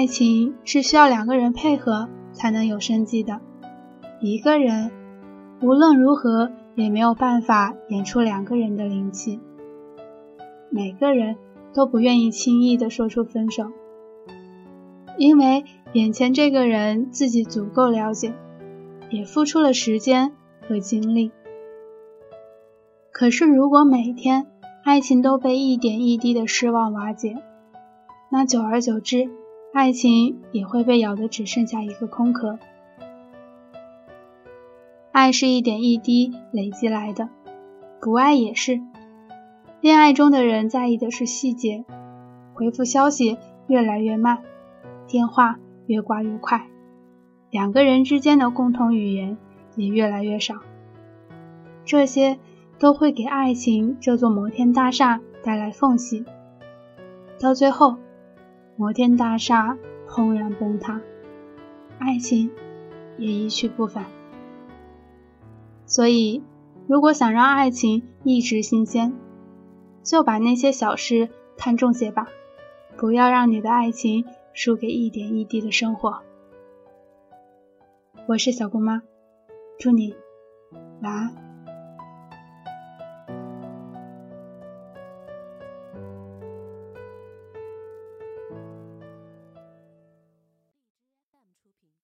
爱情是需要两个人配合才能有生机的，一个人无论如何也没有办法演出两个人的灵气。每个人都不愿意轻易的说出分手，因为眼前这个人自己足够了解，也付出了时间和精力。可是如果每天爱情都被一点一滴的失望瓦解，那久而久之，爱情也会被咬得只剩下一个空壳。爱是一点一滴累积来的，不爱也是。恋爱中的人在意的是细节，回复消息越来越慢，电话越挂越快，两个人之间的共同语言也越来越少。这些都会给爱情这座摩天大厦带来缝隙，到最后，摩天大厦轰然崩塌，爱情也一去不返。所以，如果想让爱情一直新鲜，就把那些小事看重些吧，不要让你的爱情输给一点一滴的生活。我是小姑妈，祝你晚安。